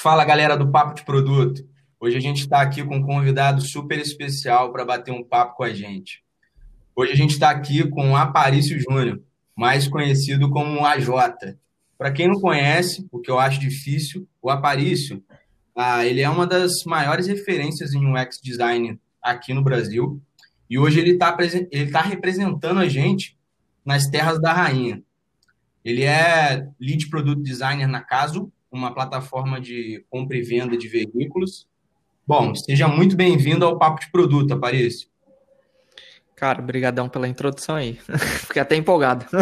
Fala galera do Papo de Produto. Hoje a gente está aqui com um convidado super especial para bater um papo com a gente. Hoje a gente está aqui com Aparício Júnior, mais conhecido como AJ. Para quem não conhece, o que eu acho difícil, o Aparício, ah, ele é uma das maiores referências em UX design aqui no Brasil. E hoje ele está ele tá representando a gente nas terras da rainha. Ele é lead product designer na Caso, uma plataforma de compra e venda de veículos. Bom, seja muito bem-vindo ao Papo de Produto, Aparício. Cara, brigadão pela introdução aí. Fiquei até empolgado.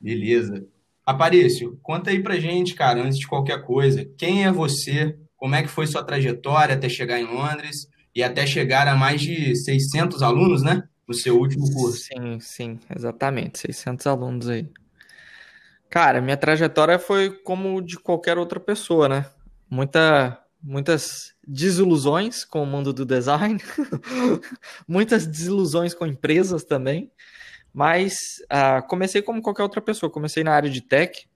Beleza. Aparício, conta aí pra gente, cara, antes de qualquer coisa, quem é você? Como é que foi sua trajetória até chegar em Londres e até chegar a mais de 600 alunos, né? No seu último curso. Sim, sim, exatamente, 600 alunos aí. Cara, minha trajetória foi como de qualquer outra pessoa, né? Muita, muitas desilusões com o mundo do design, muitas desilusões com empresas também, mas uh, comecei como qualquer outra pessoa. Comecei na área de tech,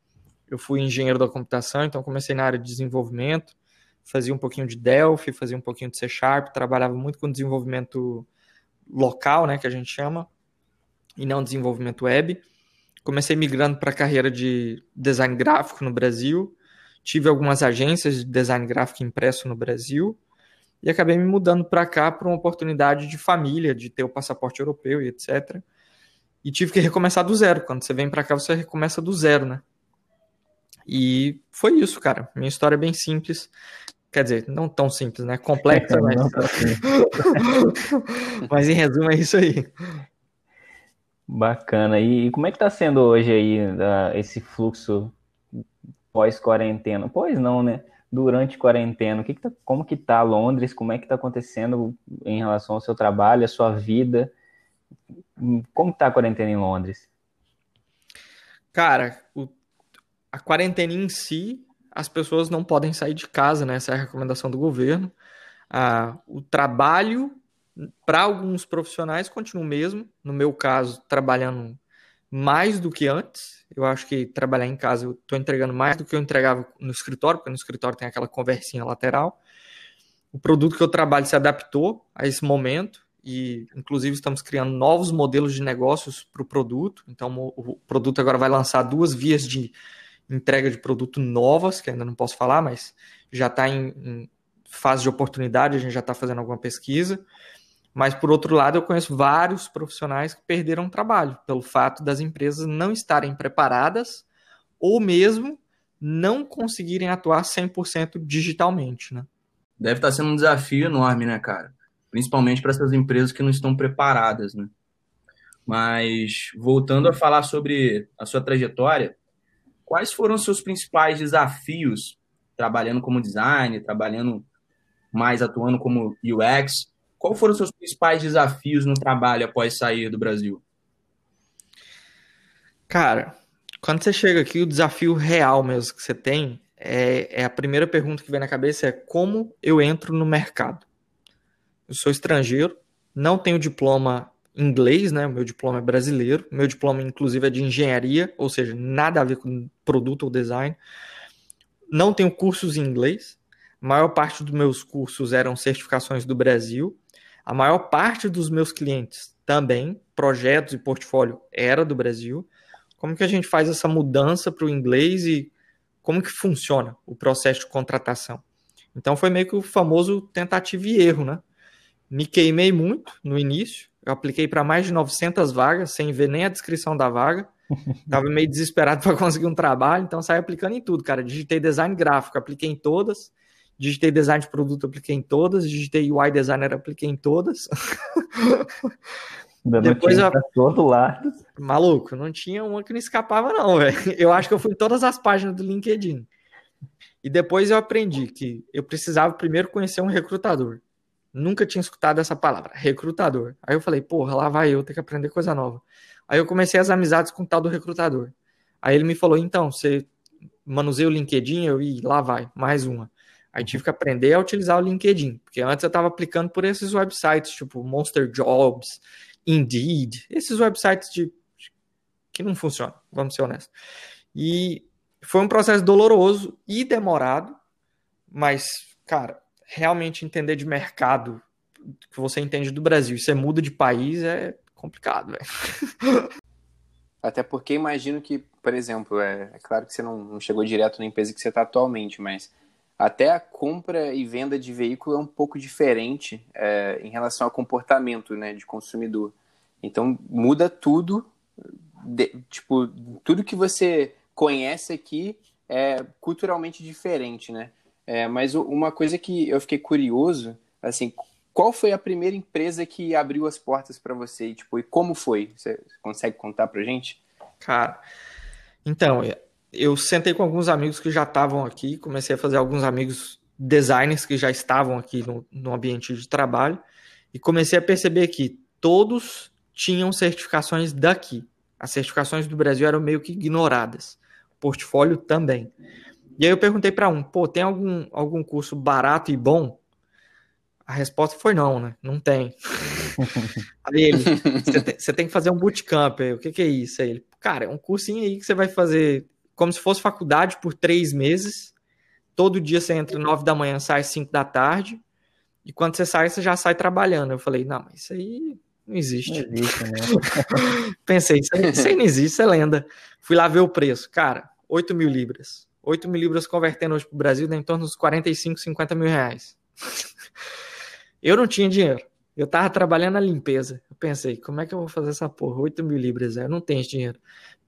eu fui engenheiro da computação, então comecei na área de desenvolvimento, fazia um pouquinho de Delphi, fazia um pouquinho de C Sharp, trabalhava muito com desenvolvimento local, né, que a gente chama, e não desenvolvimento web. Comecei migrando para a carreira de design gráfico no Brasil. Tive algumas agências de design gráfico impresso no Brasil e acabei me mudando para cá por uma oportunidade de família, de ter o passaporte europeu e etc. E tive que recomeçar do zero. Quando você vem para cá, você recomeça do zero, né? E foi isso, cara. Minha história é bem simples. Quer dizer, não tão simples, né? Complexa, mas. mas em resumo é isso aí. Bacana. E como é que tá sendo hoje aí esse fluxo pós-quarentena? Pois não, né? Durante quarentena, o que, que tá, como que tá Londres? Como é que tá acontecendo em relação ao seu trabalho, à sua vida? Como tá a quarentena em Londres? Cara, o, a quarentena em si as pessoas não podem sair de casa, né? Essa é a recomendação do governo. Ah, o trabalho para alguns profissionais continua o mesmo. No meu caso, trabalhando mais do que antes. Eu acho que trabalhar em casa eu estou entregando mais do que eu entregava no escritório, porque no escritório tem aquela conversinha lateral. O produto que eu trabalho se adaptou a esse momento e, inclusive, estamos criando novos modelos de negócios para o produto. Então, o produto agora vai lançar duas vias de entrega de produto novas, que ainda não posso falar, mas já está em, em, fase de oportunidade, a gente já está fazendo alguma pesquisa. Mas, por outro lado, eu conheço vários profissionais que perderam trabalho pelo fato das empresas não estarem preparadas ou mesmo não conseguirem atuar 100% digitalmente, né? Deve estar tá sendo um desafio enorme, né, cara? Principalmente para essas empresas que não estão preparadas, né? Mas, voltando a falar sobre a sua trajetória, Quais foram os seus principais desafios trabalhando como designer, trabalhando mais atuando como UX? Quais foram os seus principais desafios no trabalho após sair do Brasil? Cara, quando você chega aqui, o desafio real mesmo que você tem é, é, a primeira pergunta que vem na cabeça é como eu entro no mercado. Eu sou estrangeiro, não tenho diploma inglês, né? O meu diploma é brasileiro. Meu diploma, inclusive, é de engenharia, ou seja, nada a ver com produto ou design. Não tenho cursos em inglês. A maior parte dos meus cursos eram certificações do Brasil. A maior parte dos meus clientes também, projetos e portfólio, era do Brasil. Como que a gente faz essa mudança para o inglês e como que funciona o processo de contratação? Então foi meio que o famoso tentativa e erro, né? Me queimei muito no início, eu apliquei para mais de 900 vagas, sem ver nem a descrição da vaga. Tava meio desesperado para conseguir um trabalho, então saí aplicando em tudo, cara. Digitei design gráfico, apliquei em todas. Digitei design de produto, apliquei em todas. Digitei UI designer, apliquei em todas. Depois eu... todo lado. Maluco, não tinha uma que não escapava, não, velho. Eu acho que eu fui em todas as páginas do LinkedIn. E depois eu aprendi que eu precisava primeiro conhecer um recrutador. Nunca tinha escutado essa palavra, recrutador. Aí eu falei, porra, lá vai eu ter que aprender coisa nova. Aí eu comecei as amizades com o tal do recrutador. Aí ele me falou, então, você manuseia o LinkedIn? Eu, e lá vai, mais uma. Aí tive que aprender a utilizar o LinkedIn, porque antes eu estava aplicando por esses websites, tipo Monster Jobs, Indeed, esses websites de que não funciona, vamos ser honestos. E foi um processo doloroso e demorado, mas, cara, realmente entender de mercado que você entende do Brasil você muda de país é complicado, velho. Até porque imagino que, por exemplo, é, é claro que você não, não, chegou direto na empresa que você está atualmente, mas até a compra e venda de veículo é um pouco diferente é, em relação ao comportamento né, de consumidor. Então muda tudo, de, tipo, tudo que você conhece aqui é culturalmente diferente, né? É, mas uma coisa que eu fiquei curioso, assim, qual foi a primeira empresa que abriu as portas para você? E, tipo, e como foi? Você consegue contar pra gente? Cara, então, eu sentei com alguns amigos que já estavam aqui, comecei a fazer alguns amigos designers que já estavam aqui no, no ambiente de trabalho e comecei a perceber que todos tinham certificações daqui. As certificações do Brasil eram meio que ignoradas. Portfólio também. E aí eu perguntei para um, pô, tem algum, algum curso barato e bom? A resposta foi não, né? Não tem. aí ele, você tem, que fazer um bootcamp. Aí, o que, que é isso? Aí ele, cara, é um cursinho aí que você vai fazer como se fosse faculdade por três meses. Todo dia você entra nove da manhã, sai cinco da tarde. E quando você sai, você já sai trabalhando. Eu falei, não, mas isso aí não existe. Não existe né? Pensei, isso aí, isso aí não existe, isso é lenda. Fui lá ver o preço. Cara, 8 mil libras. 8 mil libras convertendo hoje para o Brasil dá em torno dos 45, 50 mil reais. Eu não tinha dinheiro. Eu tava trabalhando na limpeza. Eu pensei, como é que eu vou fazer essa porra? 8 mil libras, eu não tenho esse dinheiro.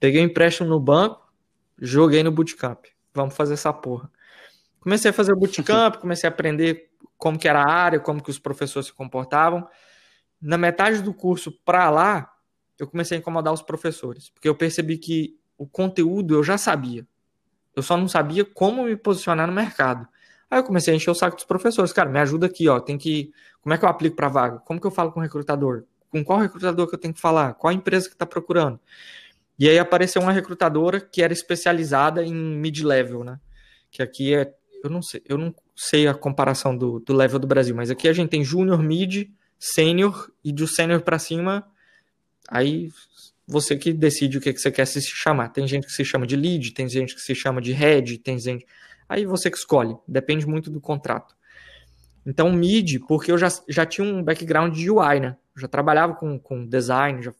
Peguei um empréstimo no banco, joguei no bootcamp. Vamos fazer essa porra. Comecei a fazer o bootcamp, comecei a aprender como que era a área, como que os professores se comportavam. Na metade do curso para lá, eu comecei a incomodar os professores, porque eu percebi que o conteúdo eu já sabia. Eu só não sabia como me posicionar no mercado. Aí eu comecei a encher o saco dos professores. Cara, me ajuda aqui, ó. Tem que. Como é que eu aplico para vaga? Como que eu falo com o recrutador? Com qual recrutador que eu tenho que falar? Qual empresa que está procurando? E aí apareceu uma recrutadora que era especializada em mid-level, né? Que aqui é. Eu não sei, eu não sei a comparação do, do level do Brasil, mas aqui a gente tem júnior, mid, sênior e do sênior para cima. Aí você que decide o que, que você quer se chamar. Tem gente que se chama de lead, tem gente que se chama de head, tem gente. Aí você que escolhe, depende muito do contrato. Então, mid, porque eu já, já tinha um background de UI, né? Eu já trabalhava com, com design, já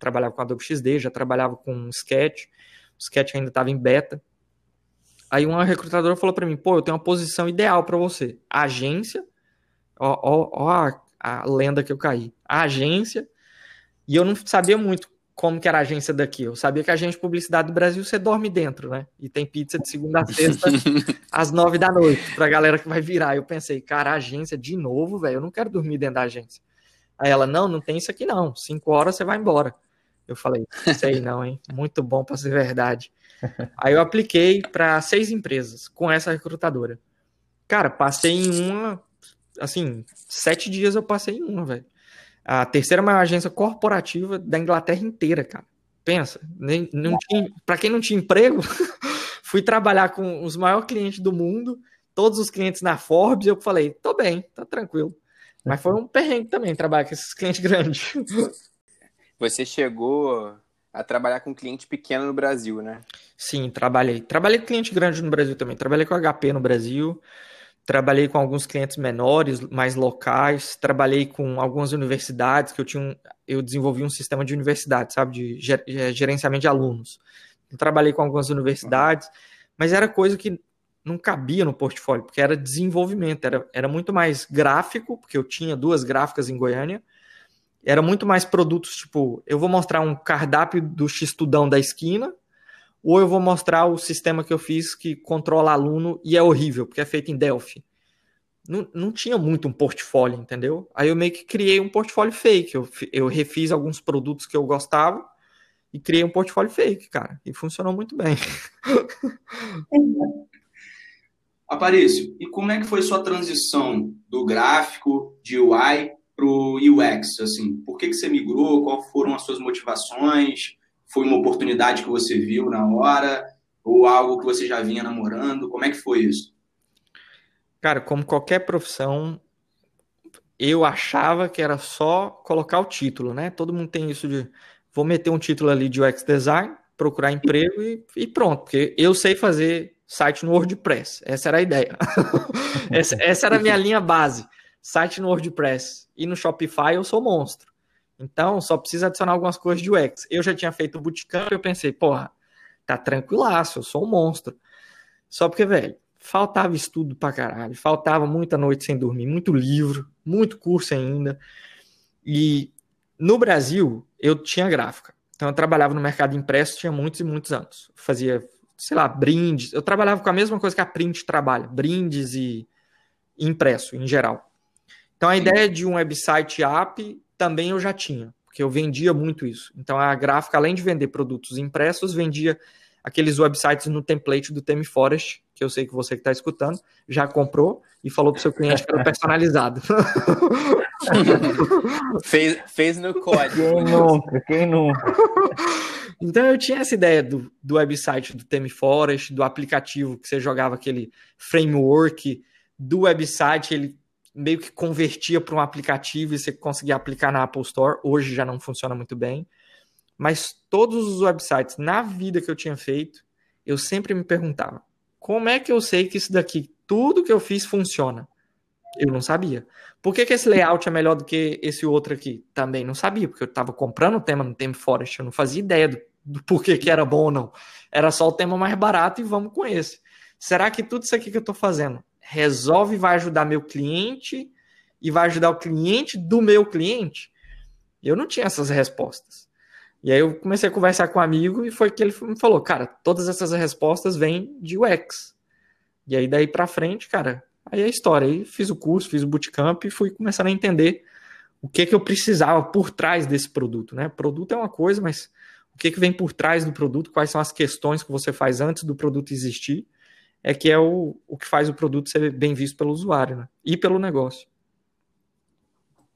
trabalhava com Adobe XD, já trabalhava com Sketch. O Sketch ainda estava em beta. Aí uma recrutadora falou para mim: pô, eu tenho uma posição ideal para você. A agência, ó, ó, ó a, a lenda que eu caí. A agência, e eu não sabia muito como que era a agência daqui. Eu sabia que a agência de publicidade do Brasil você dorme dentro, né? E tem pizza de segunda a sexta às nove da noite pra galera que vai virar. Eu pensei, cara, a agência de novo, velho, eu não quero dormir dentro da agência. Aí ela, não, não tem isso aqui não. Cinco horas você vai embora. Eu falei, sei não, hein? Muito bom para ser verdade. Aí eu apliquei para seis empresas com essa recrutadora. Cara, passei em uma, assim, sete dias eu passei em uma, velho a terceira maior agência corporativa da Inglaterra inteira, cara. Pensa, nem, não tinha, para quem não tinha emprego, fui trabalhar com os maiores clientes do mundo, todos os clientes na Forbes, eu falei, tô bem, tá tranquilo. Mas foi um perrengue também trabalhar com esses clientes grandes. Você chegou a trabalhar com cliente pequeno no Brasil, né? Sim, trabalhei. Trabalhei com cliente grande no Brasil também. Trabalhei com HP no Brasil. Trabalhei com alguns clientes menores, mais locais. Trabalhei com algumas universidades que eu tinha, um, eu desenvolvi um sistema de universidade, sabe, de é, gerenciamento de alunos. Eu trabalhei com algumas universidades, mas era coisa que não cabia no portfólio, porque era desenvolvimento, era, era muito mais gráfico, porque eu tinha duas gráficas em Goiânia. Era muito mais produtos, tipo, eu vou mostrar um cardápio do X-Tudão da esquina, ou eu vou mostrar o sistema que eu fiz que controla aluno e é horrível, porque é feito em Delphi. Não, não tinha muito um portfólio, entendeu? Aí eu meio que criei um portfólio fake. Eu, eu refiz alguns produtos que eu gostava e criei um portfólio fake, cara. E funcionou muito bem. Aparício, e como é que foi sua transição do gráfico, de UI, para o UX? Assim, por que, que você migrou? Quais foram as suas motivações? Foi uma oportunidade que você viu na hora? Ou algo que você já vinha namorando? Como é que foi isso? Cara, como qualquer profissão, eu achava que era só colocar o título, né? Todo mundo tem isso de vou meter um título ali de UX design procurar emprego e, e pronto, porque eu sei fazer site no WordPress. Essa era a ideia. essa, essa, era a minha linha base. Site no WordPress. E no Shopify eu sou monstro. Então, só precisa adicionar algumas coisas de UX. Eu já tinha feito o Bootcamp e eu pensei, porra, tá tranquilaço, eu sou um monstro. Só porque, velho, faltava estudo pra caralho, faltava muita noite sem dormir, muito livro, muito curso ainda. E no Brasil, eu tinha gráfica. Então, eu trabalhava no mercado impresso, tinha muitos e muitos anos. Fazia sei lá, brindes. Eu trabalhava com a mesma coisa que a Print trabalha, brindes e impresso em geral. Então a ideia de um website app também eu já tinha, porque eu vendia muito isso. Então a gráfica, além de vender produtos impressos, vendia aqueles websites no template do Theme Forest, que eu sei que você que está escutando já comprou e falou para o seu cliente que era personalizado. fez, fez no código. Quem nunca? Quem nunca? Então eu tinha essa ideia do, do website do Theme Forest, do aplicativo que você jogava aquele framework, do website, ele meio que convertia para um aplicativo e você conseguia aplicar na Apple Store. Hoje já não funciona muito bem. Mas todos os websites na vida que eu tinha feito, eu sempre me perguntava: como é que eu sei que isso daqui, tudo que eu fiz, funciona? Eu não sabia. Por que, que esse layout é melhor do que esse outro aqui? Também não sabia, porque eu estava comprando o tema no Theme Forest, eu não fazia ideia do do porquê que era bom ou não. Era só o tema mais barato e vamos com esse. Será que tudo isso aqui que eu estou fazendo resolve vai ajudar meu cliente e vai ajudar o cliente do meu cliente? Eu não tinha essas respostas. E aí eu comecei a conversar com um amigo e foi que ele me falou, cara, todas essas respostas vêm de UX. E aí daí para frente, cara, aí é a história. Aí fiz o curso, fiz o bootcamp e fui começando a entender o que que eu precisava por trás desse produto, né? produto é uma coisa, mas o que, que vem por trás do produto, quais são as questões que você faz antes do produto existir, é que é o, o que faz o produto ser bem visto pelo usuário né? e pelo negócio.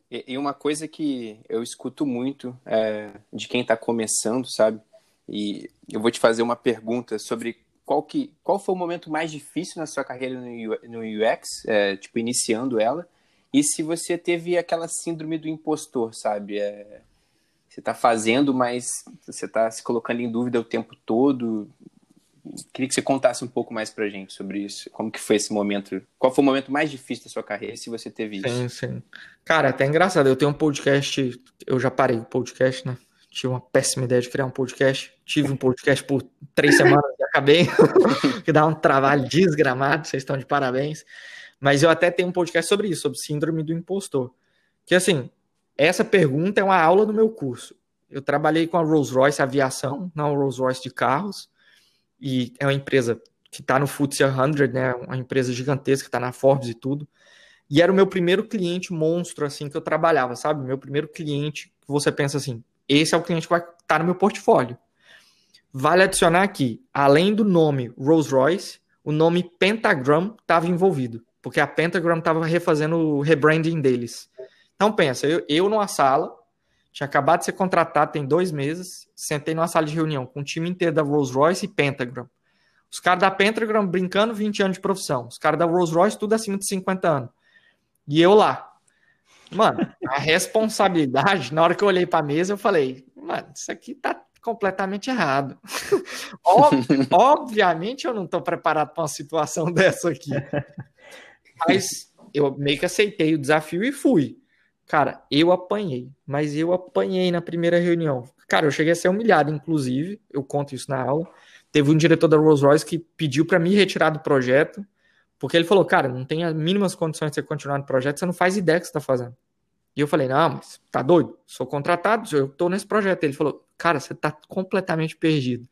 E uma coisa que eu escuto muito é, de quem está começando, sabe? E eu vou te fazer uma pergunta sobre qual, que, qual foi o momento mais difícil na sua carreira no UX, é, tipo, iniciando ela, e se você teve aquela síndrome do impostor, sabe? É, você está fazendo, mas você está se colocando em dúvida o tempo todo. Queria que você contasse um pouco mais pra gente sobre isso. Como que foi esse momento? Qual foi o momento mais difícil da sua carreira, se você teve isso? Sim, sim. Cara, até engraçado. Eu tenho um podcast, eu já parei o podcast, né? Tive uma péssima ideia de criar um podcast. Tive um podcast por três semanas e acabei. que dá um trabalho desgramado, vocês estão de parabéns. Mas eu até tenho um podcast sobre isso, sobre síndrome do impostor. Que assim, essa pergunta é uma aula do meu curso. Eu trabalhei com a Rolls-Royce Aviação, não Rolls-Royce de carros, e é uma empresa que está no FTSE 100, né? Uma empresa gigantesca, está na Forbes e tudo. E era o meu primeiro cliente monstro, assim, que eu trabalhava, sabe? Meu primeiro cliente, que você pensa assim, esse é o cliente que vai estar tá no meu portfólio. Vale adicionar aqui, além do nome Rolls-Royce, o nome Pentagram estava envolvido, porque a Pentagram estava refazendo o rebranding deles. Então pensa, eu, eu numa sala, tinha acabado de ser contratado tem dois meses, sentei numa sala de reunião com o time inteiro da Rolls Royce e Pentagram. Os caras da Pentagram brincando 20 anos de profissão. Os caras da Rolls Royce tudo acima de 50 anos. E eu lá. Mano, a responsabilidade, na hora que eu olhei para a mesa, eu falei, mano, isso aqui tá completamente errado. Ob obviamente eu não estou preparado para uma situação dessa aqui. Mas eu meio que aceitei o desafio e fui. Cara, eu apanhei, mas eu apanhei na primeira reunião. Cara, eu cheguei a ser humilhado, inclusive, eu conto isso na aula. Teve um diretor da Rolls Royce que pediu para me retirar do projeto, porque ele falou, cara, não tem as mínimas condições de você continuar no projeto, você não faz ideia do que você está fazendo. E eu falei, não, mas tá doido? Sou contratado, eu estou nesse projeto. Ele falou, cara, você está completamente perdido.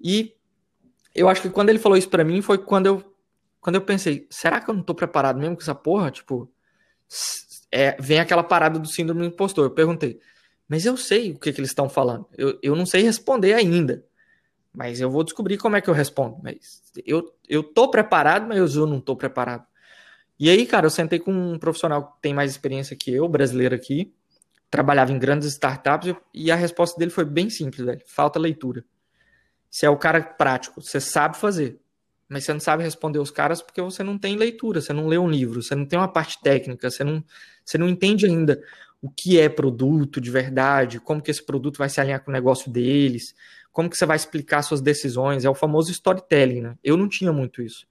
E eu acho que quando ele falou isso para mim foi quando eu, quando eu pensei, será que eu não estou preparado mesmo com essa porra? Tipo, é, vem aquela parada do síndrome do impostor. Eu perguntei, mas eu sei o que, que eles estão falando. Eu, eu não sei responder ainda. Mas eu vou descobrir como é que eu respondo. Mas eu, eu tô preparado, mas eu não tô preparado. E aí, cara, eu sentei com um profissional que tem mais experiência que eu, brasileiro aqui, trabalhava em grandes startups, e a resposta dele foi bem simples, velho. Falta leitura. Você é o cara prático, você sabe fazer mas você não sabe responder os caras porque você não tem leitura, você não lê um livro, você não tem uma parte técnica, você não, você não entende ainda o que é produto de verdade, como que esse produto vai se alinhar com o negócio deles, como que você vai explicar suas decisões, é o famoso storytelling, né? Eu não tinha muito isso.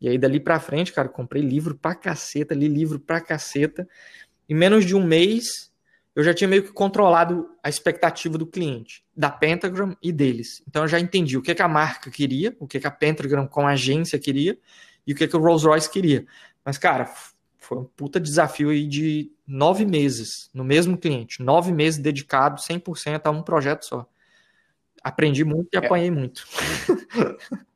E aí, dali pra frente, cara, comprei livro pra caceta, li livro pra caceta. Em menos de um mês, eu já tinha meio que controlado a expectativa do cliente, da Pentagram e deles. Então eu já entendi o que, que a marca queria, o que, que a Pentagram com a agência queria e o que, que o Rolls Royce queria. Mas, cara, foi um puta desafio aí de nove meses no mesmo cliente, nove meses dedicado 100% a um projeto só. Aprendi muito e é. apanhei muito.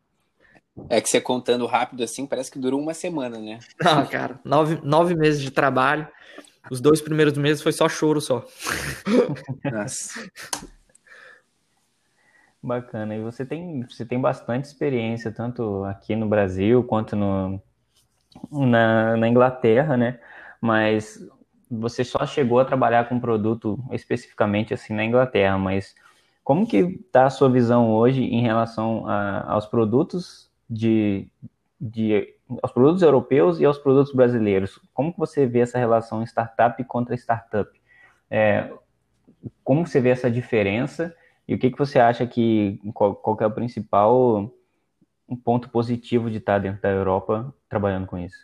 É que você contando rápido assim, parece que durou uma semana, né? Não, cara, nove, nove meses de trabalho. Os dois primeiros meses foi só choro só. Nossa. Bacana. E você tem, você tem bastante experiência, tanto aqui no Brasil quanto no, na, na Inglaterra, né? Mas você só chegou a trabalhar com produto especificamente assim na Inglaterra, mas como que está a sua visão hoje em relação a, aos produtos de, de aos produtos europeus e aos produtos brasileiros. Como que você vê essa relação startup contra startup? É, como você vê essa diferença e o que, que você acha que qual, qual que é o principal ponto positivo de estar dentro da Europa trabalhando com isso?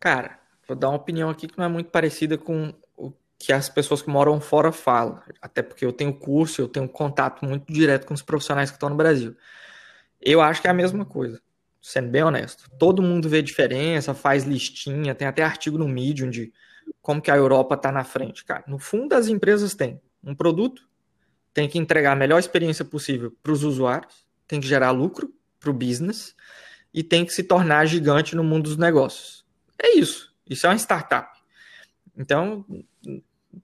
Cara, vou dar uma opinião aqui que não é muito parecida com o que as pessoas que moram fora falam, até porque eu tenho curso, eu tenho contato muito direto com os profissionais que estão no Brasil. Eu acho que é a mesma coisa sendo bem honesto. Todo mundo vê diferença, faz listinha, tem até artigo no Medium de como que a Europa está na frente. Cara, no fundo as empresas têm um produto, tem que entregar a melhor experiência possível para os usuários, tem que gerar lucro para o business e tem que se tornar gigante no mundo dos negócios. É isso. Isso é uma startup. Então,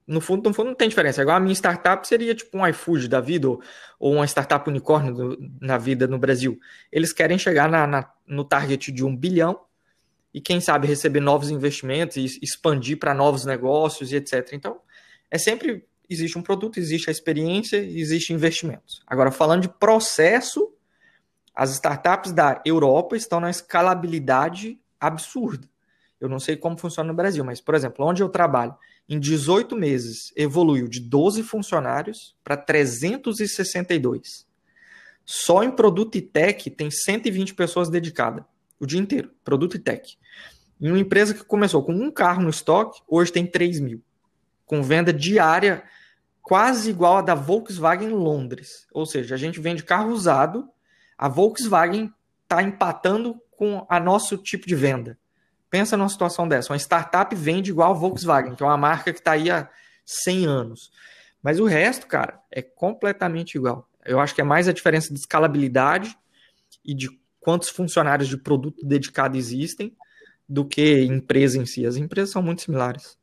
no fundo, no fundo não tem diferença. Igual a minha startup seria tipo um iFood da vida ou, ou uma startup unicórnio do, na vida no Brasil. Eles querem chegar na, na, no target de um bilhão e quem sabe receber novos investimentos e expandir para novos negócios e etc. Então, é sempre existe um produto, existe a experiência, existe investimentos. Agora, falando de processo, as startups da Europa estão na escalabilidade absurda. Eu não sei como funciona no Brasil, mas, por exemplo, onde eu trabalho, em 18 meses, evoluiu de 12 funcionários para 362. Só em produto e tech tem 120 pessoas dedicadas o dia inteiro, produto e tech. Em uma empresa que começou com um carro no estoque, hoje tem 3 mil, com venda diária quase igual a da Volkswagen Londres. Ou seja, a gente vende carro usado, a Volkswagen está empatando com a nosso tipo de venda. Pensa numa situação dessa. Uma startup vende igual a Volkswagen, que é uma marca que está aí há 100 anos. Mas o resto, cara, é completamente igual. Eu acho que é mais a diferença de escalabilidade e de quantos funcionários de produto dedicado existem do que empresa em si. As empresas são muito similares.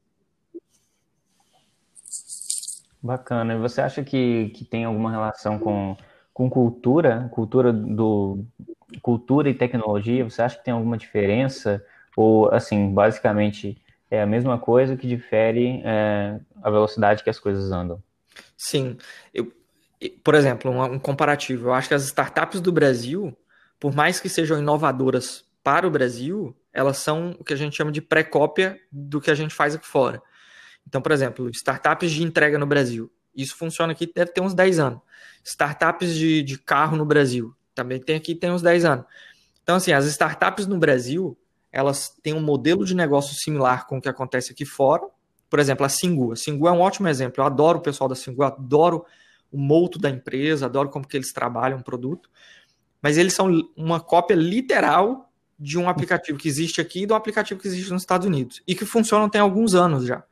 Bacana. E você acha que, que tem alguma relação com, com cultura, cultura do cultura e tecnologia? Você acha que tem alguma diferença? Ou, assim, basicamente é a mesma coisa que difere é, a velocidade que as coisas andam? Sim. Eu, por exemplo, um, um comparativo. Eu acho que as startups do Brasil, por mais que sejam inovadoras para o Brasil, elas são o que a gente chama de pré-cópia do que a gente faz aqui fora. Então, por exemplo, startups de entrega no Brasil. Isso funciona aqui, deve ter uns 10 anos. Startups de, de carro no Brasil. Também tem aqui, tem uns 10 anos. Então, assim, as startups no Brasil, elas têm um modelo de negócio similar com o que acontece aqui fora. Por exemplo, a Singu. A Singu é um ótimo exemplo. Eu adoro o pessoal da Singu, adoro o molto da empresa, adoro como que eles trabalham o produto. Mas eles são uma cópia literal de um aplicativo que existe aqui e de um aplicativo que existe nos Estados Unidos. E que funcionam tem alguns anos já.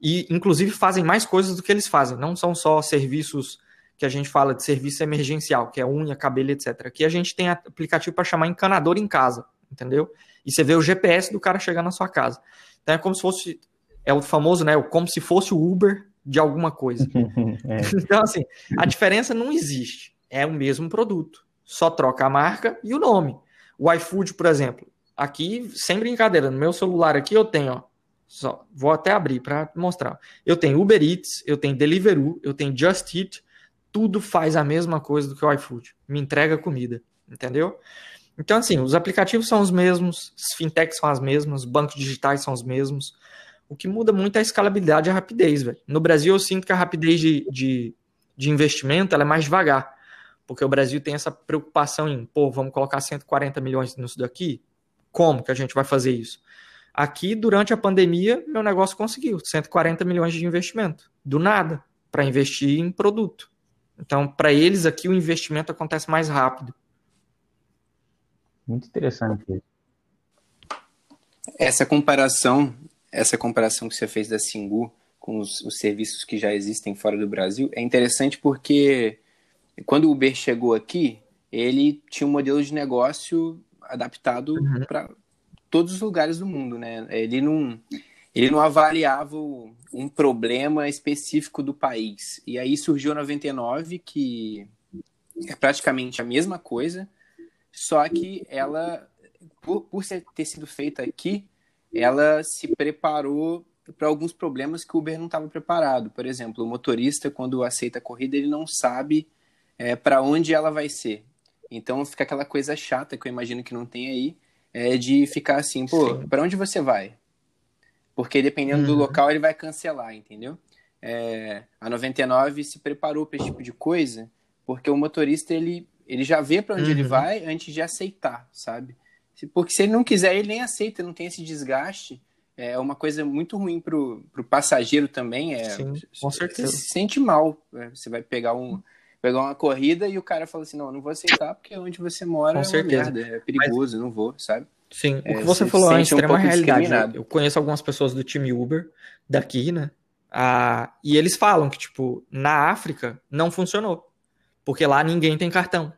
E, inclusive, fazem mais coisas do que eles fazem. Não são só serviços que a gente fala de serviço emergencial, que é unha, cabelo, etc. Aqui a gente tem aplicativo para chamar encanador em casa, entendeu? e você vê o GPS do cara chegar na sua casa. Então é como se fosse, é o famoso, né? Como se fosse o Uber de alguma coisa. é. Então, assim, a diferença não existe. É o mesmo produto. Só troca a marca e o nome. O iFood, por exemplo. Aqui, sem brincadeira, no meu celular aqui eu tenho, ó. Só, vou até abrir para mostrar. Eu tenho Uber Eats, eu tenho Deliveroo, eu tenho Just Eat, tudo faz a mesma coisa do que o iFood. Me entrega comida, entendeu? Então, assim, os aplicativos são os mesmos, as fintechs são as mesmas, os bancos digitais são os mesmos. O que muda muito é a escalabilidade e a rapidez, velho. No Brasil, eu sinto que a rapidez de, de, de investimento é mais devagar. Porque o Brasil tem essa preocupação em, pô, vamos colocar 140 milhões nisso daqui? Como que a gente vai fazer isso? Aqui, durante a pandemia, meu negócio conseguiu 140 milhões de investimento. Do nada, para investir em produto. Então, para eles aqui, o investimento acontece mais rápido. Muito interessante isso. Essa comparação, essa comparação que você fez da Singu com os, os, serviços que já existem fora do Brasil é interessante porque quando o Uber chegou aqui, ele tinha um modelo de negócio adaptado uhum. para todos os lugares do mundo, né? Ele não, ele não avaliava um problema específico do país. E aí surgiu a 99, que é praticamente a mesma coisa, só que ela, por, por ter sido feita aqui, ela se preparou para alguns problemas que o Uber não estava preparado. Por exemplo, o motorista, quando aceita a corrida, ele não sabe é, para onde ela vai ser. Então fica aquela coisa chata que eu imagino que não tem aí, é de ficar assim, pô, para onde você vai? Porque dependendo uhum. do local ele vai cancelar, entendeu? É, a 99 se preparou para esse tipo de coisa, porque o motorista ele, ele já vê para onde uhum. ele vai antes de aceitar, sabe? Porque se ele não quiser, ele nem aceita, não tem esse desgaste. É uma coisa muito ruim pro, pro passageiro também. É, Sim, com certeza. Você se sente mal. É, você vai pegar um pegar uma corrida e o cara fala assim, não, não vou aceitar porque onde você mora Com é certeza. Merda, é perigoso, Mas... não vou, sabe? Sim, é, o que você falou antes é uma realidade. Eu conheço algumas pessoas do time Uber daqui, né? Ah, e eles falam que, tipo, na África não funcionou. Porque lá ninguém tem cartão.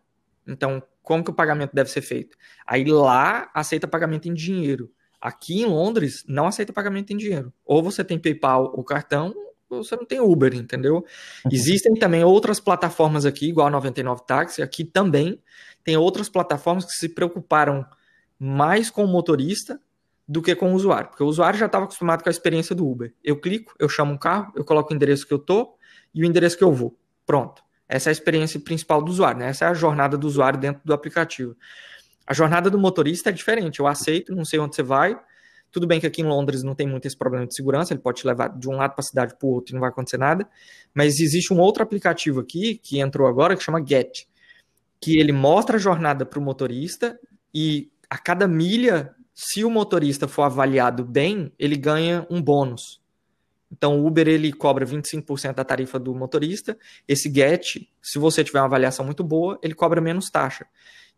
Então, como que o pagamento deve ser feito? Aí lá aceita pagamento em dinheiro. Aqui em Londres não aceita pagamento em dinheiro. Ou você tem PayPal ou cartão, você não tem Uber, entendeu? Uhum. Existem também outras plataformas aqui, igual a 99 Táxi, aqui também tem outras plataformas que se preocuparam mais com o motorista do que com o usuário, porque o usuário já estava acostumado com a experiência do Uber. Eu clico, eu chamo um carro, eu coloco o endereço que eu tô e o endereço que eu vou. Pronto. Essa é a experiência principal do usuário, né? Essa é a jornada do usuário dentro do aplicativo. A jornada do motorista é diferente. Eu aceito, não sei onde você vai, tudo bem que aqui em Londres não tem muito esse problema de segurança, ele pode te levar de um lado para a cidade para o outro e não vai acontecer nada. Mas existe um outro aplicativo aqui que entrou agora que chama Get, que ele mostra a jornada para o motorista e a cada milha, se o motorista for avaliado bem, ele ganha um bônus. Então o Uber ele cobra 25% da tarifa do motorista. Esse Get, se você tiver uma avaliação muito boa, ele cobra menos taxa.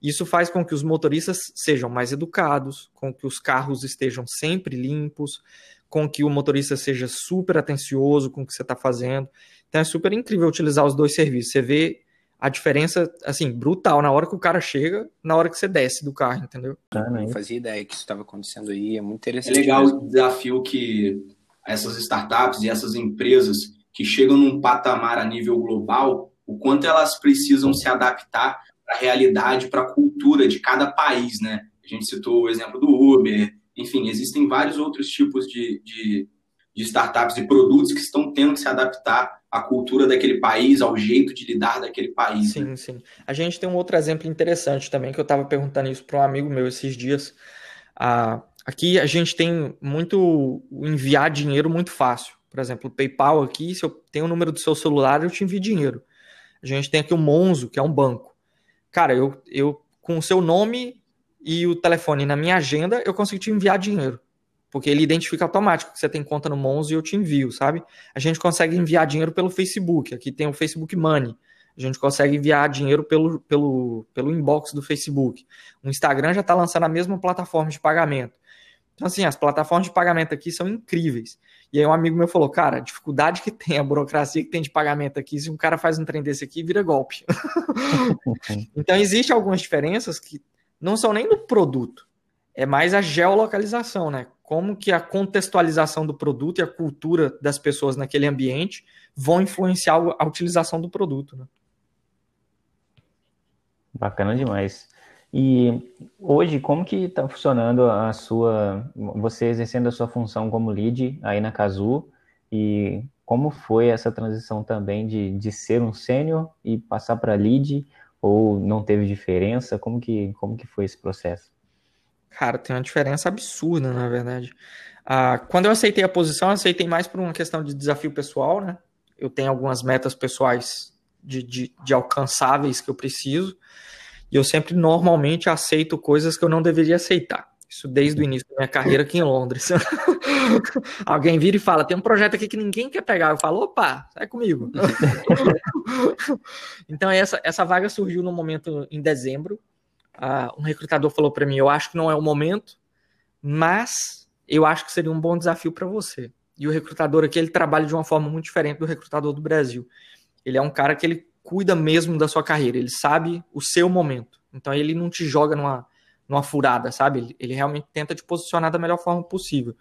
Isso faz com que os motoristas sejam mais educados, com que os carros estejam sempre limpos, com que o motorista seja super atencioso com o que você está fazendo. Então é super incrível utilizar os dois serviços. Você vê a diferença, assim, brutal na hora que o cara chega, na hora que você desce do carro, entendeu? Ah, não fazia ideia que isso estava acontecendo aí, é muito interessante. É legal mesmo. o desafio que essas startups e essas empresas que chegam num patamar a nível global, o quanto elas precisam se adaptar para a realidade, para a cultura de cada país, né? A gente citou o exemplo do Uber, enfim, existem vários outros tipos de, de, de startups e produtos que estão tendo que se adaptar à cultura daquele país, ao jeito de lidar daquele país. Sim, né? sim. A gente tem um outro exemplo interessante também, que eu estava perguntando isso para um amigo meu esses dias. Ah, aqui a gente tem muito enviar dinheiro muito fácil. Por exemplo, o PayPal aqui, se eu tenho o número do seu celular, eu te envio dinheiro. A gente tem aqui o Monzo, que é um banco. Cara, eu, eu com o seu nome e o telefone na minha agenda, eu consigo te enviar dinheiro. Porque ele identifica automático que você tem conta no Monzo e eu te envio, sabe? A gente consegue enviar dinheiro pelo Facebook. Aqui tem o Facebook Money. A gente consegue enviar dinheiro pelo, pelo, pelo inbox do Facebook. O Instagram já está lançando a mesma plataforma de pagamento. Então, assim, as plataformas de pagamento aqui são incríveis. E aí um amigo meu falou, cara, a dificuldade que tem, a burocracia que tem de pagamento aqui, se um cara faz um trem desse aqui, vira golpe. então, existem algumas diferenças que não são nem do produto, é mais a geolocalização, né? Como que a contextualização do produto e a cultura das pessoas naquele ambiente vão influenciar a utilização do produto, né? Bacana demais. E hoje, como que está funcionando a sua, você exercendo a sua função como lead aí na Casu e como foi essa transição também de, de ser um sênior e passar para lead ou não teve diferença? Como que, como que foi esse processo? Cara, tem uma diferença absurda, na verdade. Ah, quando eu aceitei a posição, eu aceitei mais por uma questão de desafio pessoal, né? Eu tenho algumas metas pessoais de, de, de alcançáveis que eu preciso. E eu sempre normalmente aceito coisas que eu não deveria aceitar. Isso desde o início da minha carreira aqui em Londres. Alguém vira e fala: tem um projeto aqui que ninguém quer pegar. Eu falo: opa, sai comigo. então, essa, essa vaga surgiu no momento em dezembro. Uh, um recrutador falou para mim: eu acho que não é o momento, mas eu acho que seria um bom desafio para você. E o recrutador aqui ele trabalha de uma forma muito diferente do recrutador do Brasil. Ele é um cara que ele cuida mesmo da sua carreira, ele sabe o seu momento. Então ele não te joga numa numa furada, sabe? Ele, ele realmente tenta te posicionar da melhor forma possível.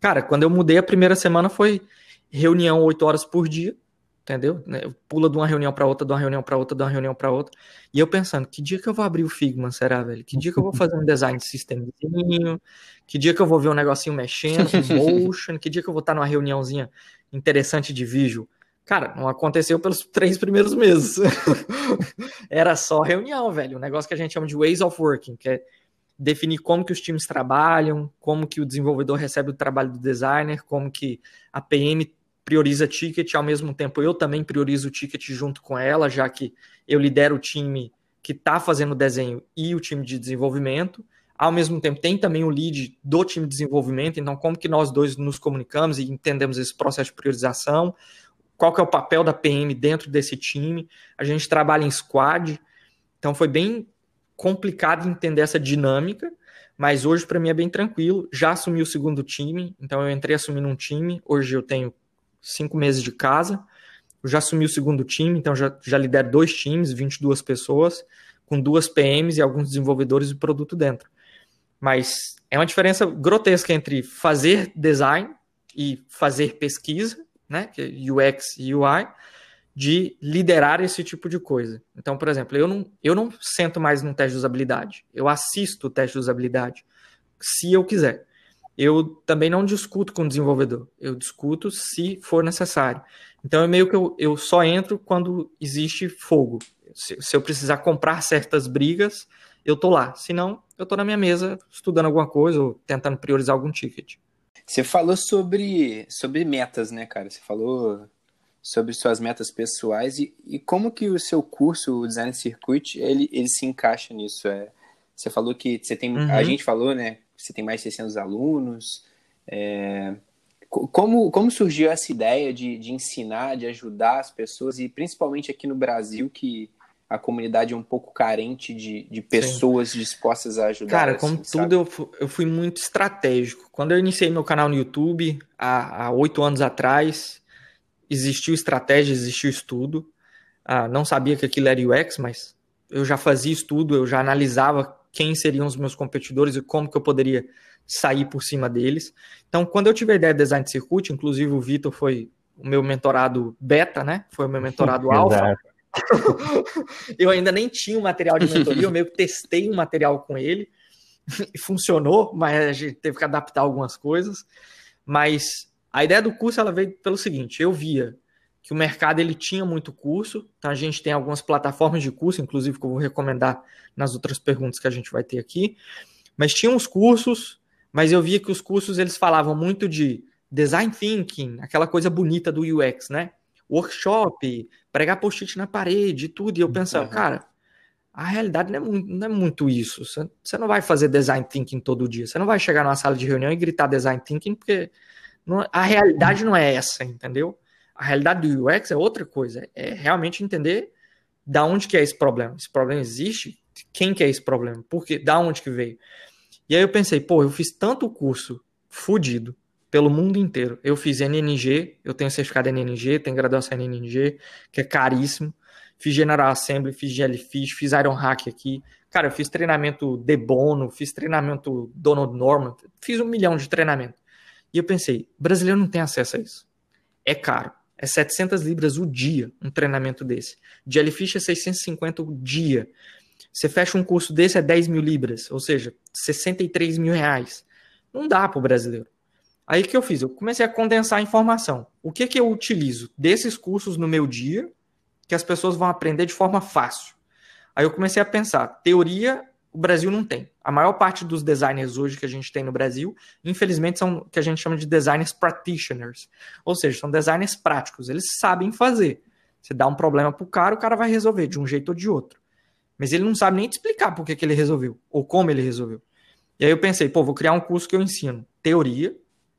Cara, quando eu mudei a primeira semana foi reunião oito horas por dia, entendeu? Né, pula de uma reunião para outra, de uma reunião para outra, de uma reunião para outra. E eu pensando, que dia que eu vou abrir o Figma, será, velho? Que dia que eu vou fazer um design de sisteminho? Que dia que eu vou ver um negocinho mexendo, um motion? Que dia que eu vou estar numa reuniãozinha interessante de vídeo? Cara, não aconteceu pelos três primeiros meses. Era só reunião, velho. Um negócio que a gente chama de ways of working, que é definir como que os times trabalham, como que o desenvolvedor recebe o trabalho do designer, como que a PM prioriza ticket, ao mesmo tempo eu também priorizo o ticket junto com ela, já que eu lidero o time que está fazendo o desenho e o time de desenvolvimento. Ao mesmo tempo, tem também o lead do time de desenvolvimento, então como que nós dois nos comunicamos e entendemos esse processo de priorização qual que é o papel da PM dentro desse time. A gente trabalha em squad, então foi bem complicado entender essa dinâmica, mas hoje para mim é bem tranquilo. Já assumi o segundo time, então eu entrei assumindo um time. Hoje eu tenho cinco meses de casa. Eu já assumi o segundo time, então já, já lidero dois times, 22 pessoas, com duas PMs e alguns desenvolvedores de produto dentro. Mas é uma diferença grotesca entre fazer design e fazer pesquisa né, que é UX e UI, de liderar esse tipo de coisa. Então, por exemplo, eu não, eu não sento mais no teste de usabilidade, eu assisto o teste de usabilidade, se eu quiser. Eu também não discuto com o desenvolvedor, eu discuto se for necessário. Então, é meio que eu, eu só entro quando existe fogo. Se, se eu precisar comprar certas brigas, eu tô lá. Se não, eu tô na minha mesa estudando alguma coisa ou tentando priorizar algum ticket. Você falou sobre, sobre metas, né, cara? Você falou sobre suas metas pessoais e, e como que o seu curso, o Design Circuit, ele, ele se encaixa nisso? É, você falou que você tem, uhum. a gente falou, né, você tem mais de 600 alunos. É, como, como surgiu essa ideia de, de ensinar, de ajudar as pessoas e principalmente aqui no Brasil que a comunidade é um pouco carente de, de pessoas Sim. dispostas a ajudar. Cara, como assim, tudo, eu fui, eu fui, muito estratégico. Quando eu iniciei meu canal no YouTube, há oito anos atrás, existiu estratégia, existiu estudo. Ah, não sabia que aquilo era UX, mas eu já fazia estudo, eu já analisava quem seriam os meus competidores e como que eu poderia sair por cima deles. Então, quando eu tive a ideia de design de circuito, inclusive o Vitor foi o meu mentorado beta, né? Foi o meu mentorado alfa. eu ainda nem tinha o um material de mentoria, eu meio que testei um material com ele e funcionou, mas a gente teve que adaptar algumas coisas. Mas a ideia do curso ela veio pelo seguinte: eu via que o mercado ele tinha muito curso, então a gente tem algumas plataformas de curso, inclusive que eu vou recomendar nas outras perguntas que a gente vai ter aqui. Mas tinha uns cursos, mas eu via que os cursos eles falavam muito de design thinking, aquela coisa bonita do UX, né? Workshop, pregar post-it na parede, tudo. E eu pensava, uhum. cara, a realidade não é, muito, não é muito isso. Você, você, não vai fazer design thinking todo dia. Você não vai chegar numa sala de reunião e gritar design thinking, porque não, a realidade não é essa, entendeu? A realidade do UX é outra coisa. É realmente entender da onde que é esse problema. Esse problema existe? Quem que é esse problema? Por quê? Da onde que veio? E aí eu pensei, pô, eu fiz tanto curso fudido, pelo mundo inteiro. Eu fiz NNG, eu tenho certificado NNG, tenho graduação NNG, que é caríssimo. Fiz General Assembly, fiz Jellyfish, fiz Iron Hack aqui. Cara, eu fiz treinamento de Bono, fiz treinamento Donald Norman, fiz um milhão de treinamento. E eu pensei, brasileiro não tem acesso a isso. É caro. É 700 libras o dia um treinamento desse. Jellyfish é 650 o dia. Você fecha um curso desse é 10 mil libras, ou seja, 63 mil reais. Não dá para o brasileiro. Aí o que eu fiz? Eu comecei a condensar a informação. O que, que eu utilizo desses cursos no meu dia que as pessoas vão aprender de forma fácil? Aí eu comecei a pensar, teoria o Brasil não tem. A maior parte dos designers hoje que a gente tem no Brasil, infelizmente, são o que a gente chama de designers practitioners. Ou seja, são designers práticos. Eles sabem fazer. Você dá um problema pro cara, o cara vai resolver de um jeito ou de outro. Mas ele não sabe nem te explicar por que, que ele resolveu, ou como ele resolveu. E aí eu pensei, pô, vou criar um curso que eu ensino teoria,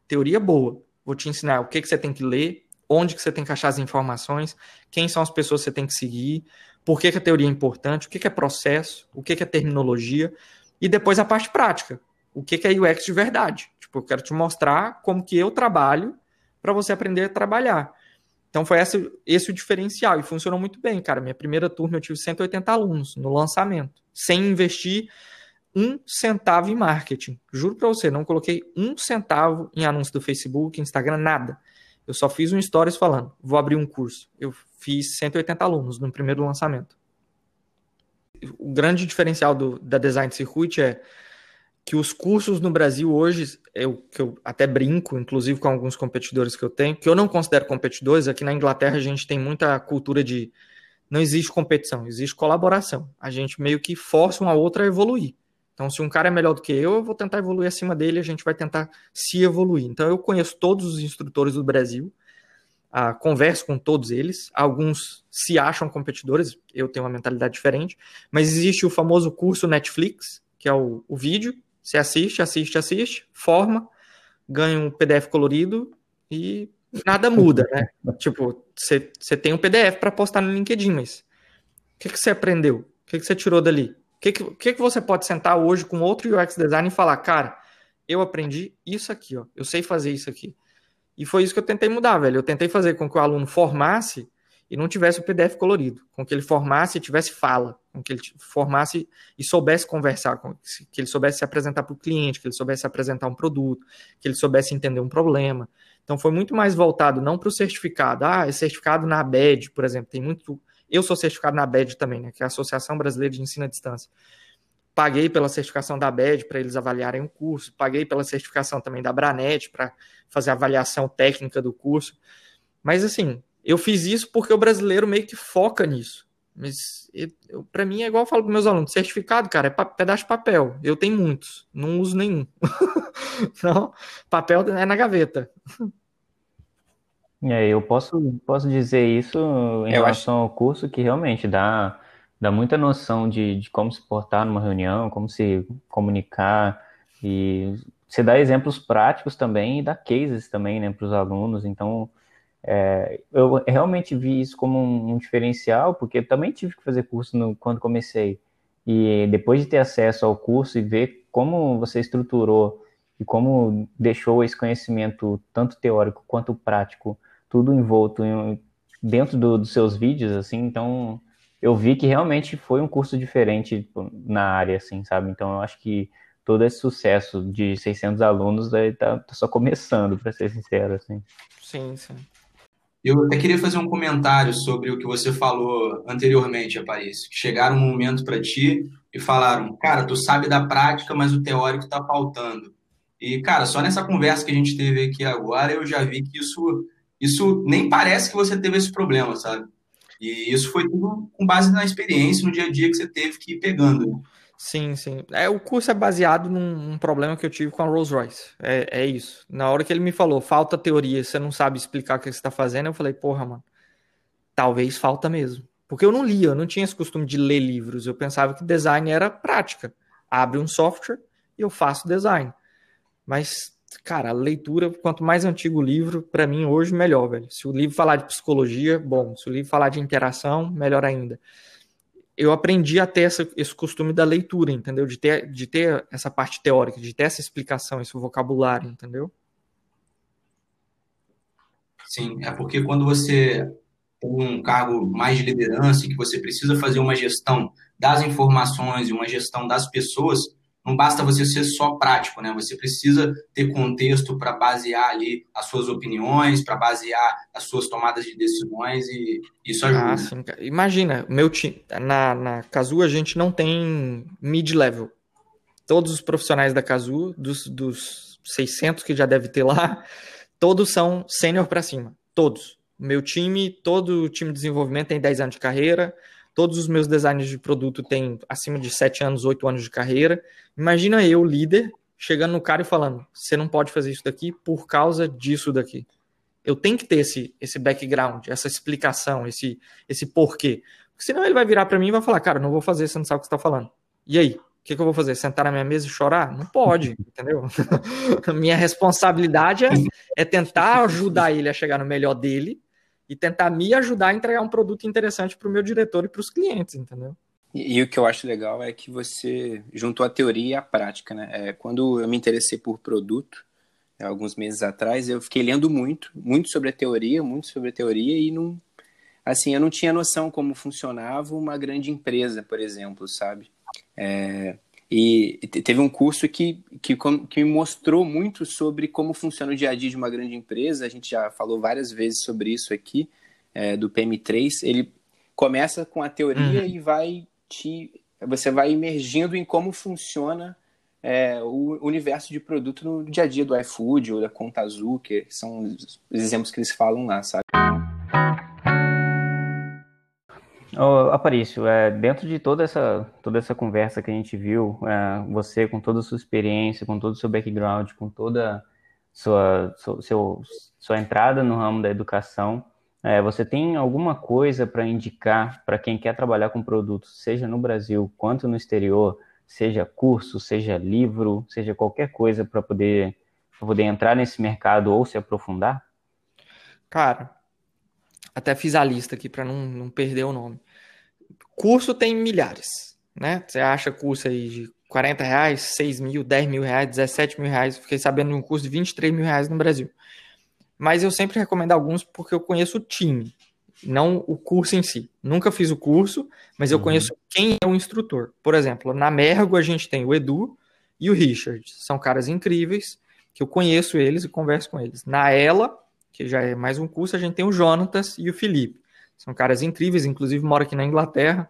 teoria boa. Vou te ensinar o que, que você tem que ler, onde que você tem que achar as informações, quem são as pessoas que você tem que seguir, por que, que a teoria é importante, o que, que é processo, o que, que é terminologia, e depois a parte prática, o que, que é UX de verdade. Tipo, eu quero te mostrar como que eu trabalho para você aprender a trabalhar. Então foi esse, esse o diferencial e funcionou muito bem, cara. Minha primeira turma eu tive 180 alunos no lançamento, sem investir um centavo em marketing. Juro para você, não coloquei um centavo em anúncio do Facebook, Instagram, nada. Eu só fiz um stories falando, vou abrir um curso. Eu fiz 180 alunos no primeiro lançamento. O grande diferencial do, da Design Circuit é que os cursos no Brasil hoje, eu, que eu até brinco, inclusive com alguns competidores que eu tenho, que eu não considero competidores, aqui na Inglaterra a gente tem muita cultura de não existe competição, existe colaboração. A gente meio que força uma outra a evoluir. Então, se um cara é melhor do que eu, eu vou tentar evoluir acima dele, a gente vai tentar se evoluir. Então, eu conheço todos os instrutores do Brasil, ah, converso com todos eles, alguns se acham competidores, eu tenho uma mentalidade diferente, mas existe o famoso curso Netflix, que é o, o vídeo, você assiste, assiste, assiste, forma, ganha um PDF colorido e nada muda, né? tipo, você tem um PDF para postar no LinkedIn, mas o que, que você aprendeu? O que, que você tirou dali? Que, que, que você pode sentar hoje com outro UX design e falar, cara, eu aprendi isso aqui, ó, eu sei fazer isso aqui. E foi isso que eu tentei mudar, velho. Eu tentei fazer com que o aluno formasse e não tivesse o PDF colorido, com que ele formasse e tivesse fala, com que ele formasse e soubesse conversar, com, que ele soubesse se apresentar para o cliente, que ele soubesse apresentar um produto, que ele soubesse entender um problema. Então foi muito mais voltado não para o certificado, ah, é certificado na ABED, por exemplo, tem muito eu sou certificado na ABED também, né, que é a Associação Brasileira de Ensino à Distância. Paguei pela certificação da ABED para eles avaliarem o curso, paguei pela certificação também da Branet para fazer a avaliação técnica do curso. Mas assim, eu fiz isso porque o brasileiro meio que foca nisso. Mas para mim é igual eu falo com meus alunos: certificado, cara, é pedaço de papel. Eu tenho muitos, não uso nenhum. papel é na gaveta. É, eu posso, posso dizer isso em eu relação acho... ao curso, que realmente dá, dá muita noção de, de como se portar numa reunião, como se comunicar, e você dá exemplos práticos também e dá cases também né, para os alunos. Então, é, eu realmente vi isso como um, um, diferencial, porque também tive que fazer curso no, quando comecei. E depois de ter acesso ao curso e ver como você estruturou e como deixou esse conhecimento, tanto teórico quanto prático, tudo envolto em, dentro do, dos seus vídeos, assim, então eu vi que realmente foi um curso diferente tipo, na área, assim, sabe? Então eu acho que todo esse sucesso de 600 alunos está tá só começando, para ser sincero, assim. Sim, sim. Eu até queria fazer um comentário sobre o que você falou anteriormente, Aparício. Chegaram um momento para ti e falaram, cara, tu sabe da prática, mas o teórico está faltando. E, cara, só nessa conversa que a gente teve aqui agora, eu já vi que isso isso nem parece que você teve esse problema, sabe? E isso foi tudo com base na experiência, no dia a dia que você teve que ir pegando. Sim, sim. É, o curso é baseado num, num, problema que eu tive com a Rolls Royce. É, é isso. Na hora que ele me falou, falta teoria, você não sabe explicar o que você está fazendo, eu falei, porra, mano, talvez falta mesmo. Porque eu não lia, eu não tinha esse costume de ler livros. Eu pensava que design era prática. Abre um software e eu faço design. Mas cara, a leitura, quanto mais antigo o livro, para mim hoje melhor, velho. Se o livro falar de psicologia, bom. Se o livro falar de interação, melhor ainda. Eu aprendi a ter essa, esse costume da leitura, entendeu? De ter, de ter essa parte teórica, de ter essa explicação, esse vocabulário, entendeu? Sim, é porque quando você tem um cargo mais de liderança e que você precisa fazer uma gestão das informações e uma gestão das pessoas, não basta você ser só prático, né? Você precisa ter contexto para basear ali as suas opiniões, para basear as suas tomadas de decisões e isso ajuda. Ah, sim. Imagina, meu time, na, na Casu a gente não tem mid-level. Todos os profissionais da Casu, dos, dos 600 que já deve ter lá, todos são sênior para cima. Todos. Meu time, todo o time de desenvolvimento tem 10 anos de carreira, Todos os meus designers de produto têm acima de 7 anos, 8 anos de carreira. Imagina eu, líder, chegando no cara e falando: você não pode fazer isso daqui por causa disso daqui. Eu tenho que ter esse, esse background, essa explicação, esse, esse porquê. Senão ele vai virar para mim e vai falar, cara, não vou fazer, você não sabe o que você está falando. E aí? O que, que, eu vou fazer? Sentar na minha mesa e chorar? Não pode, entendeu? minha responsabilidade é, é tentar ajudar ele a chegar no melhor dele e tentar me ajudar a entregar um produto interessante para o meu diretor e para os clientes, entendeu? E, e, o que eu acho legal é que você juntou a teoria e a prática, né? É, quando eu me interessei por produto, é, alguns meses atrás, eu fiquei lendo muito, muito sobre a teoria, muito sobre a teoria e não, assim, eu não tinha noção como funcionava uma grande empresa, por exemplo, sabe? É, e teve um curso que, que, que me mostrou muito sobre como funciona o dia a dia de uma grande empresa. A gente já falou várias vezes sobre isso aqui, é, do PM3. Ele começa com a teoria uhum. e vai te. Você vai emergindo em como funciona é, o universo de produto no dia a dia do iFood ou da Conta Azul, que são os exemplos que eles falam lá, sabe? Oh, Aparício, é, dentro de toda essa, toda essa conversa que a gente viu, é, você com toda a sua experiência, com todo o seu background, com toda sua, sua, seu, sua entrada no ramo da educação, é, você tem alguma coisa para indicar para quem quer trabalhar com produtos, seja no Brasil quanto no exterior, seja curso, seja livro, seja qualquer coisa para poder, poder entrar nesse mercado ou se aprofundar? Cara, até fiz a lista aqui para não, não perder o nome. Curso tem milhares, né? Você acha curso aí de 40 reais, 6 mil, 10 mil reais, 17 mil reais. Fiquei sabendo de um curso de 23 mil reais no Brasil. Mas eu sempre recomendo alguns porque eu conheço o time, não o curso em si. Nunca fiz o curso, mas eu uhum. conheço quem é o instrutor. Por exemplo, na Mergo a gente tem o Edu e o Richard. São caras incríveis, que eu conheço eles e converso com eles. Na Ela, que já é mais um curso, a gente tem o Jonatas e o Felipe. São caras incríveis, inclusive mora aqui na Inglaterra.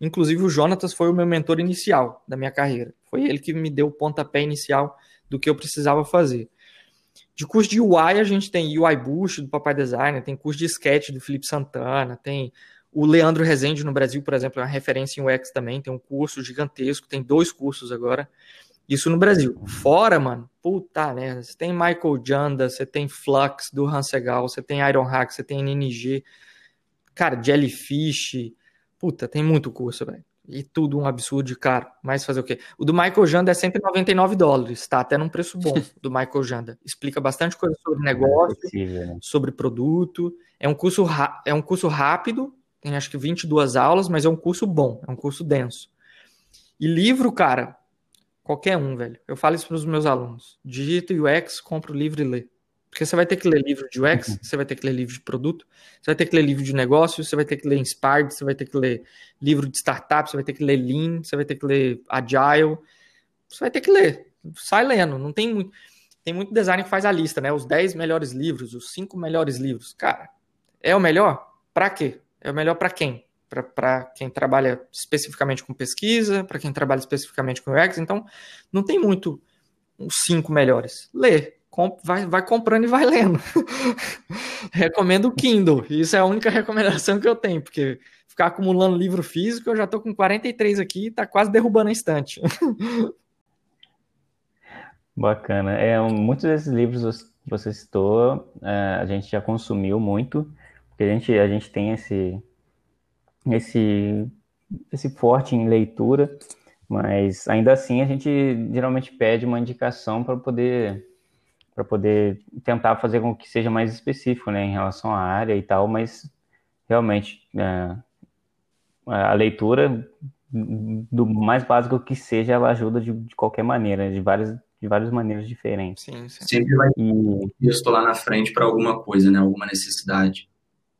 Inclusive o Jonatas foi o meu mentor inicial da minha carreira. Foi ele que me deu o pontapé inicial do que eu precisava fazer. De curso de UI, a gente tem UI Bush do Papai Designer, tem curso de Sketch do Felipe Santana, tem o Leandro Rezende no Brasil, por exemplo, é uma referência em UX também, tem um curso gigantesco, tem dois cursos agora. Isso no Brasil. Fora, mano, puta né? Você tem Michael Janda, você tem Flux do Hansegal, você tem Ironhack, você tem NNG, Cara, Jellyfish. Puta, tem muito curso, velho. E tudo um absurdo de caro. Mas fazer o quê? O do Michael Janda é 199 dólares, tá até num preço bom do Michael Janda. Explica bastante coisa sobre negócio, é sobre produto. É um curso, é um curso rápido, tem acho que 22 aulas, mas é um curso bom, é um curso denso. E livro, cara, qualquer um, velho. Eu falo isso para os meus alunos. Digita UX, compra o livro e lê. Porque você vai ter que ler livro de UX, uhum. você vai ter que ler livro de produto, você vai ter que ler livro de negócio, você vai ter que ler Inspired, você vai ter que ler livro de startup, você vai ter que ler Lean, você vai ter que ler Agile. Você vai ter que ler. Sai lendo. Não tem muito. Tem muito design que faz a lista, né? Os 10 melhores livros, os 5 melhores livros. Cara, é o melhor? Para quê? É o melhor para quem? Para quem trabalha especificamente com pesquisa, para quem trabalha especificamente com UX. Então, não tem muito os cinco melhores. Lê, vai, vai comprando e vai lendo. Recomendo o Kindle. Isso é a única recomendação que eu tenho, porque ficar acumulando livro físico, eu já estou com 43 aqui e está quase derrubando a estante. Bacana. É, muitos desses livros você citou, é, a gente já consumiu muito, porque a gente, a gente tem esse, esse, esse forte em leitura, mas ainda assim a gente geralmente pede uma indicação para poder para poder tentar fazer com que seja mais específico, né, em relação à área e tal, mas realmente é, a leitura do mais básico que seja, ela ajuda de, de qualquer maneira, de várias de várias maneiras diferentes. Sim, sim. Sempre vai e... isso lá na frente para alguma coisa, né, alguma necessidade.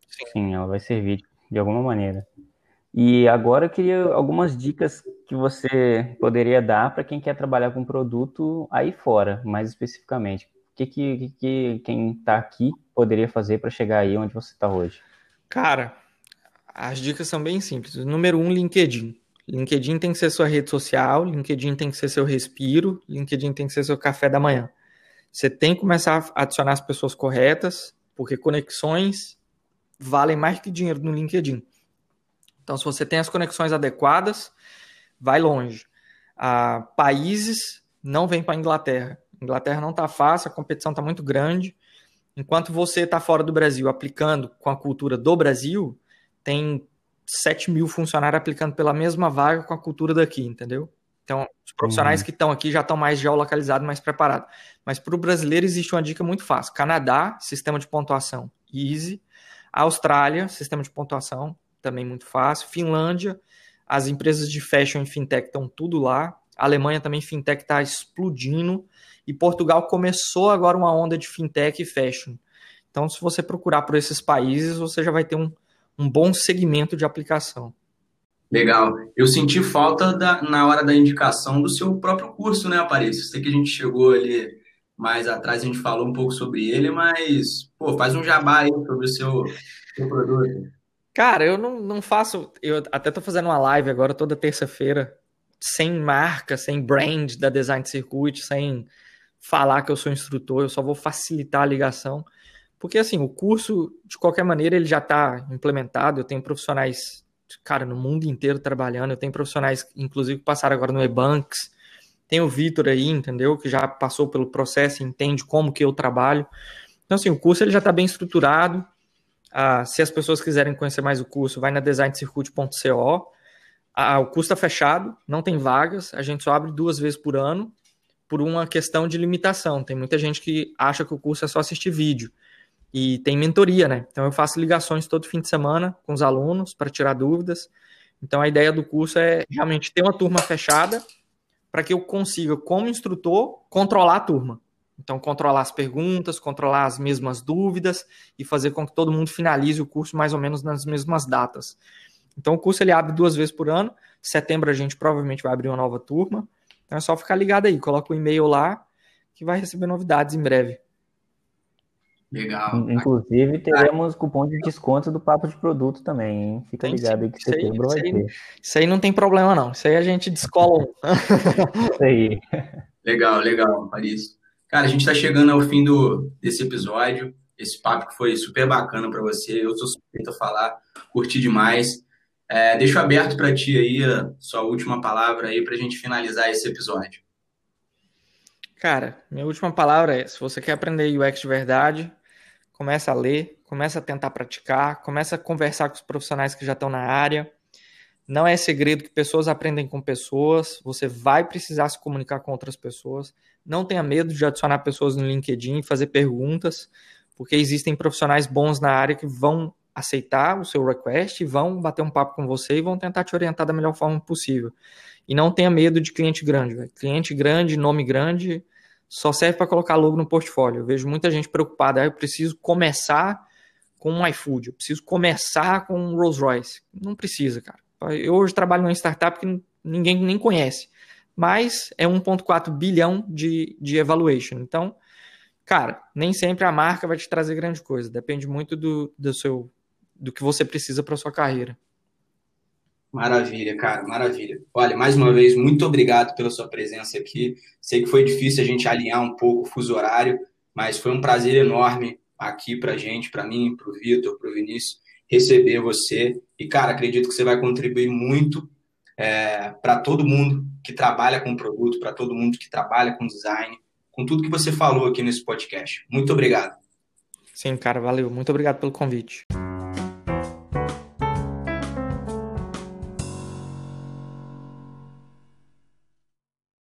Sim. sim, ela vai servir de alguma maneira. E agora eu queria algumas dicas que você poderia dar para quem quer trabalhar com produto aí fora, mais especificamente que, que, que quem está aqui poderia fazer para chegar aí onde você está hoje? Cara, as dicas são bem simples. Número um, LinkedIn. LinkedIn tem que ser sua rede social, LinkedIn tem que ser seu respiro, LinkedIn tem que ser seu café da manhã. Você tem que começar a adicionar as pessoas corretas, porque conexões valem mais que dinheiro no LinkedIn. Então, se você tem as conexões adequadas, vai longe. Ah, países não vem para a Inglaterra. Inglaterra não está fácil, a competição está muito grande. Enquanto você está fora do Brasil aplicando com a cultura do Brasil, tem 7 mil funcionários aplicando pela mesma vaga com a cultura daqui, entendeu? Então, os profissionais uhum. que estão aqui já estão mais geolocalizados, mais preparados. Mas para o brasileiro existe uma dica muito fácil. Canadá, sistema de pontuação easy. Austrália, sistema de pontuação também muito fácil. Finlândia, as empresas de fashion e fintech estão tudo lá. A Alemanha também, fintech está explodindo. E Portugal começou agora uma onda de fintech e fashion. Então, se você procurar por esses países, você já vai ter um, um bom segmento de aplicação. Legal. Eu senti falta da, na hora da indicação do seu próprio curso, né, Aparício? Sei que a gente chegou ali mais atrás, a gente falou um pouco sobre ele, mas, pô, faz um jabá aí sobre o seu, seu produto. Cara, eu não, não faço. Eu até tô fazendo uma live agora toda terça-feira, sem marca, sem brand da Design Circuit, sem falar que eu sou instrutor, eu só vou facilitar a ligação. Porque, assim, o curso, de qualquer maneira, ele já está implementado. Eu tenho profissionais, cara, no mundo inteiro trabalhando. Eu tenho profissionais, inclusive, que passaram agora no Ebanks. Tem o Vitor aí, entendeu? Que já passou pelo processo e entende como que eu trabalho. Então, assim, o curso ele já está bem estruturado. Ah, se as pessoas quiserem conhecer mais o curso, vai na designcircuit.co. Ah, o curso está fechado, não tem vagas. A gente só abre duas vezes por ano por uma questão de limitação. Tem muita gente que acha que o curso é só assistir vídeo. E tem mentoria, né? Então eu faço ligações todo fim de semana com os alunos para tirar dúvidas. Então a ideia do curso é realmente ter uma turma fechada para que eu consiga, como instrutor, controlar a turma. Então, controlar as perguntas, controlar as mesmas dúvidas e fazer com que todo mundo finalize o curso mais ou menos nas mesmas datas. Então, o curso ele abre duas vezes por ano. Setembro a gente provavelmente vai abrir uma nova turma. Então, é só ficar ligado aí. Coloca o e-mail lá que vai receber novidades em breve. Legal. Inclusive, teremos cupom de desconto do Papo de Produto também, hein? Fica tem, ligado aí que setembro vai ter. Isso aí não tem problema, não. Isso aí a gente descola. isso aí. Legal, legal, Paris. Cara, a gente está chegando ao fim do, desse episódio. Esse papo que foi super bacana para você. Eu sou suspeito a falar, curti demais. É, deixo aberto para ti aí a sua última palavra aí para a gente finalizar esse episódio. Cara, minha última palavra é: se você quer aprender UX de verdade, começa a ler, começa a tentar praticar, começa a conversar com os profissionais que já estão na área. Não é segredo que pessoas aprendem com pessoas, você vai precisar se comunicar com outras pessoas. Não tenha medo de adicionar pessoas no LinkedIn, fazer perguntas, porque existem profissionais bons na área que vão aceitar o seu request, vão bater um papo com você e vão tentar te orientar da melhor forma possível. E não tenha medo de cliente grande. Véio. Cliente grande, nome grande, só serve para colocar logo no portfólio. Eu vejo muita gente preocupada, ah, eu preciso começar com um iFood, eu preciso começar com um Rolls Royce. Não precisa, cara. Eu hoje trabalho numa startup que ninguém nem conhece, mas é 1,4 bilhão de, de evaluation. Então, cara, nem sempre a marca vai te trazer grande coisa. Depende muito do, do seu do que você precisa para sua carreira. Maravilha, cara, maravilha. Olha, mais uma vez, muito obrigado pela sua presença aqui. Sei que foi difícil a gente alinhar um pouco o fuso horário, mas foi um prazer enorme aqui para gente, para mim, para o Vitor, para o Vinícius, receber você. E, cara, acredito que você vai contribuir muito é, para todo mundo que trabalha com produto, para todo mundo que trabalha com design, com tudo que você falou aqui nesse podcast. Muito obrigado. Sim, cara, valeu. Muito obrigado pelo convite.